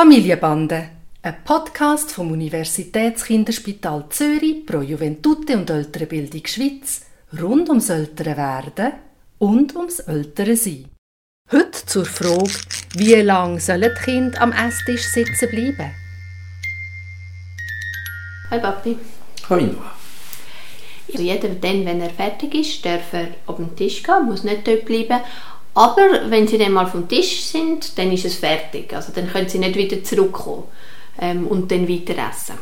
Familienbande, ein Podcast vom Universitätskinderspital Zürich pro Juventute und ältere Bildung Schweiz rund ums ältere Werden und ums ältere Sein. Heute zur Frage, wie lange sollen die Kinder am Esstisch sitzen bleiben? Hi Papi. Hi Noah. Also jeder dann, wenn er fertig ist, darf er auf den Tisch gehen, muss nicht dort bleiben. Aber wenn sie dann mal vom Tisch sind, dann ist es fertig. Also dann können sie nicht wieder zurückkommen ähm, und dann weiter essen.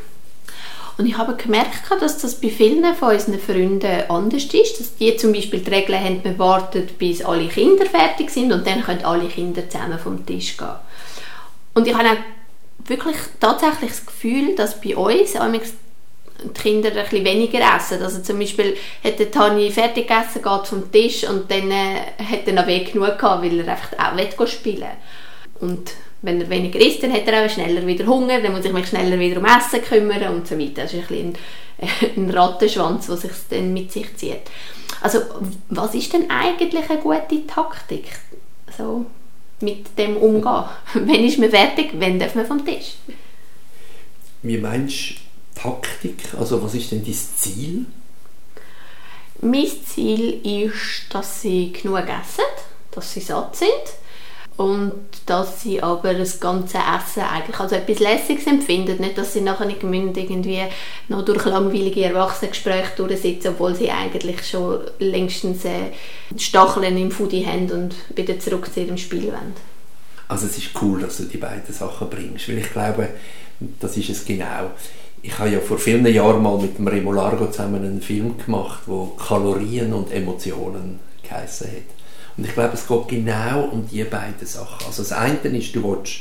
Und ich habe gemerkt, dass das bei vielen von unseren Freunden anders ist, dass die zum Beispiel die Regel haben, man wartet, bis alle Kinder fertig sind und dann können alle Kinder zusammen vom Tisch gehen. Und ich habe auch wirklich tatsächlich das Gefühl, dass bei uns die Kinder ein bisschen weniger essen. Also zum Beispiel hat der Tani fertig gegessen, geht vom Tisch und dann äh, hat er noch Weg genug gehabt, weil er einfach auch spielen Und wenn er weniger isst, dann hat er auch schneller wieder Hunger, dann muss ich mich schneller wieder um Essen kümmern und so weiter. Das ist ein, bisschen ein, Rattenschwanz, der sich dann mit sich zieht. Also was ist denn eigentlich eine gute Taktik? So mit dem umgehen. Wenn ist man fertig, wenn darf man vom Tisch? Wie meinst Taktik? Also was ist denn dein Ziel? Mein Ziel ist, dass sie genug essen, dass sie satt sind und dass sie aber das ganze Essen eigentlich als etwas Lässiges empfinden. Nicht, dass sie nachher nicht irgendwie noch durch langweilige Erwachsenengespräche durchsitzen, obwohl sie eigentlich schon längstens äh, Stacheln im Foodie haben und wieder zurück zu ihrem Spiel wollen. Also es ist cool, dass du die beiden Sachen bringst, weil ich glaube, das ist es genau ich habe ja vor vielen Jahren mal mit dem Remo Largo zusammen einen Film gemacht, wo Kalorien und Emotionen geheissen hat. Und ich glaube, es geht genau um die beiden Sachen. Also das eine ist, du willst,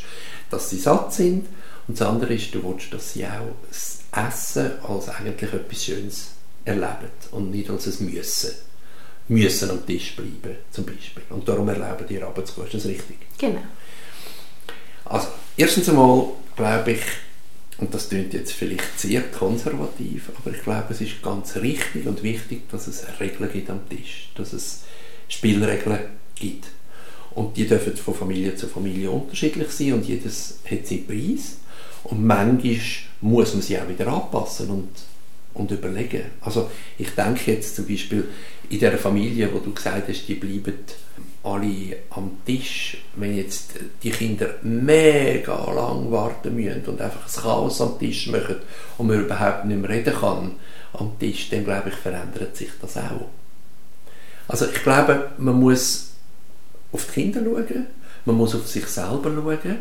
dass sie satt sind und das andere ist, du willst, dass sie auch das Essen als eigentlich etwas Schönes erleben und nicht als ein Müssen. Müssen am Tisch bleiben, zum Beispiel. Und darum erleben die Abends Ist das richtig? Genau. Also, erstens einmal glaube ich, und das klingt jetzt vielleicht sehr konservativ, aber ich glaube, es ist ganz richtig und wichtig, dass es Regeln gibt am Tisch, dass es Spielregeln gibt. Und die dürfen von Familie zu Familie unterschiedlich sein und jedes hat seinen Preis. Und manchmal muss man sie auch wieder anpassen und, und überlegen. Also ich denke jetzt zum Beispiel in der Familie, wo du gesagt hast, die bleiben alle am Tisch, wenn jetzt die Kinder mega lang warten müssen und einfach ein Chaos am Tisch machen und man überhaupt nicht mehr reden kann am Tisch, dann glaube ich, verändert sich das auch. Also ich glaube, man muss auf die Kinder schauen, man muss auf sich selber schauen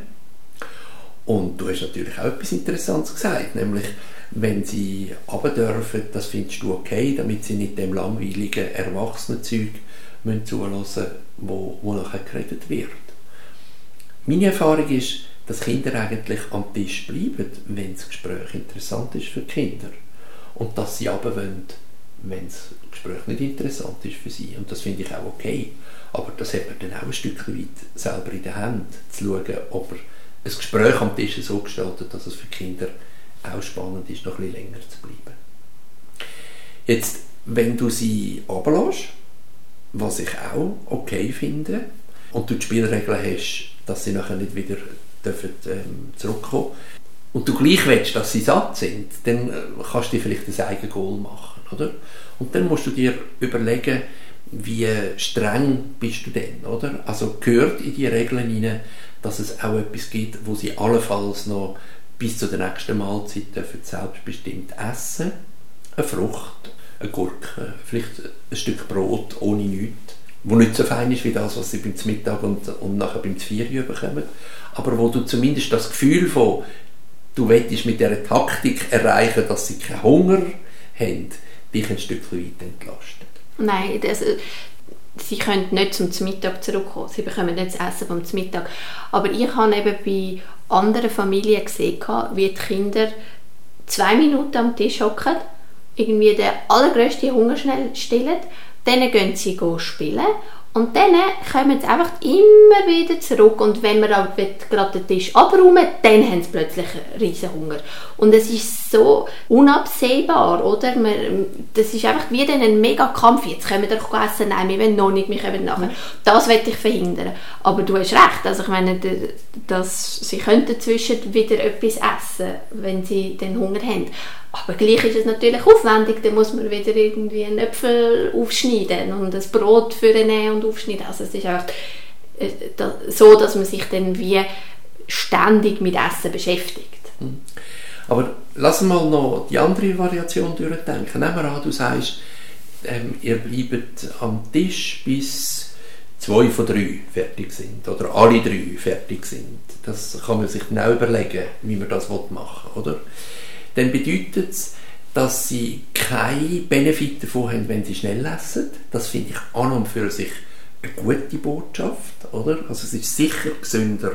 und du hast natürlich auch etwas Interessantes gesagt, nämlich wenn sie runter dürfen, das findest du okay, damit sie nicht dem langweiligen Erwachsenenzeug zulassen wo, wo nachher geredet wird. Meine Erfahrung ist, dass Kinder eigentlich am Tisch bleiben, wenn das Gespräch interessant ist für die Kinder. Und dass sie aber wollen, wenn das Gespräch nicht interessant ist für sie. Und das finde ich auch okay. Aber das hat man dann auch ein Stück weit selber in der Hand, zu schauen, ob er ein Gespräch am Tisch so gestaltet, dass es für Kinder auch spannend ist, noch ein länger zu bleiben. Jetzt, wenn du sie runterlässt, was ich auch okay finde, und du die Spielregeln hast, dass sie nachher nicht wieder dürfen, ähm, zurückkommen und du gleich willst, dass sie satt sind, dann äh, kannst du dir vielleicht ein eigenes Goal machen, oder? Und dann musst du dir überlegen, wie streng bist du denn, oder? Also gehört in die Regeln hinein, dass es auch etwas gibt, wo sie allenfalls noch bis zur nächsten Mahlzeit dürfen selbstbestimmt essen, eine Frucht eine Gurke, vielleicht ein Stück Brot ohne nichts, wo nicht so fein ist wie das, was sie beim Mittag und, und nachher beim Vier bekommen, aber wo du zumindest das Gefühl von, du willst mit dieser Taktik erreichen, dass sie keinen Hunger haben, dich ein Stück weit entlastet. Nein, äh, sie können nicht zum Mittag zurückkommen. Sie bekommen nicht das Essen vom Mittag. Aber ich habe eben bei anderen Familien gesehen, wie die Kinder zwei Minuten am Tisch hocken irgendwie den allergrößten Hunger schnell stillen. Dann gehen sie spielen Und dann kommen sie einfach immer wieder zurück und wenn auch gerade den Tisch abräumen, dann haben sie plötzlich riesen Hunger. Und es ist so unabsehbar, oder? das ist einfach wie ein mega Kampf. Jetzt können wir doch essen, nein, wir wollen noch nicht, wir kommen nachher. Das will ich verhindern. Aber du hast recht, also ich meine, dass sie könnten dazwischen wieder etwas essen, wenn sie den Hunger haben. Aber gleich ist es natürlich aufwendig, dann muss man wieder irgendwie einen Äpfel aufschneiden und ein Brot für und aufschneiden. Also es ist einfach äh, so, dass man sich dann wie ständig mit Essen beschäftigt. Hm. Aber lass mal noch die andere Variation durchdenken. Nehmen wir an, du sagst, ähm, ihr bleibt am Tisch, bis zwei von drei fertig sind oder alle drei fertig sind. Das kann man sich genau überlegen, wie man das machen will, oder? dann bedeutet es, dass sie keine Benefit davon haben, wenn sie schnell essen. Das finde ich an und für sich eine gute Botschaft, oder? Also es ist sicher gesünder,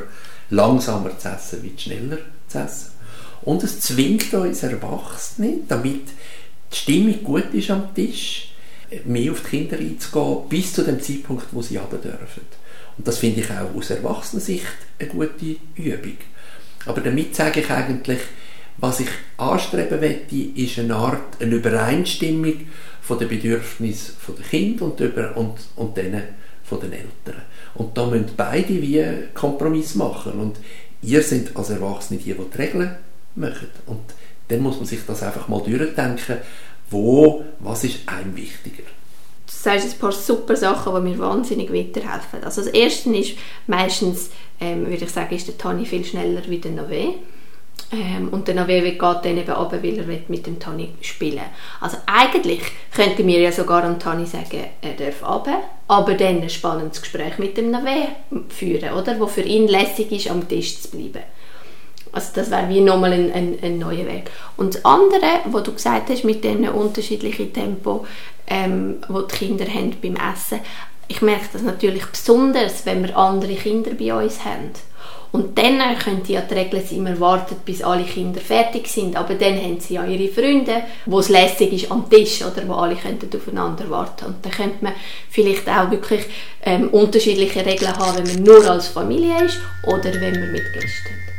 langsamer zu essen, wie schneller zu essen. Und es zwingt uns Erwachsene, damit die Stimmung gut ist am Tisch, mehr auf die Kinder einzugehen, bis zu dem Zeitpunkt, wo sie runter dürfen. Und das finde ich auch aus Erwachsenensicht eine gute Übung. Aber damit sage ich eigentlich, was ich anstreben möchte, ist eine Art eine Übereinstimmung von den Bedürfnissen der Kinder und, über, und, und denen von den Eltern. Und da müssen beide wie Kompromiss machen. Und ihr seid als Erwachsene die, die die Regeln machen. Und dann muss man sich das einfach mal durchdenken, wo, was ist einem wichtiger. Du sagst ein paar super Sachen, die mir wahnsinnig weiterhelfen. Also das Erste ist meistens, ähm, würde ich sagen, ist der Tani viel schneller wie der Nové. Ähm, und der Navewe geht dann eben runter, weil er mit dem Tani spielen Also eigentlich könnte mir ja sogar am Tani sagen, er darf runter, aber dann ein spannendes Gespräch mit dem Navewe führen, oder? Wo für ihn lässig ist, am Tisch zu bleiben. Also das wäre wie nochmal ein, ein, ein neuer Weg. Und das andere, was du gesagt hast, mit dem unterschiedlichen Tempo, ähm, wo die Kinder haben beim Essen, ich merke das natürlich besonders, wenn wir andere Kinder bei uns haben. Und dann können ja die Regeln sein, man wartet, bis alle Kinder fertig sind. Aber dann haben sie ja ihre Freunde, wo es lässig ist am Tisch, oder wo alle könnten aufeinander warten. Und dann könnte man vielleicht auch wirklich ähm, unterschiedliche Regeln haben, wenn man nur als Familie ist oder wenn man mit Gästen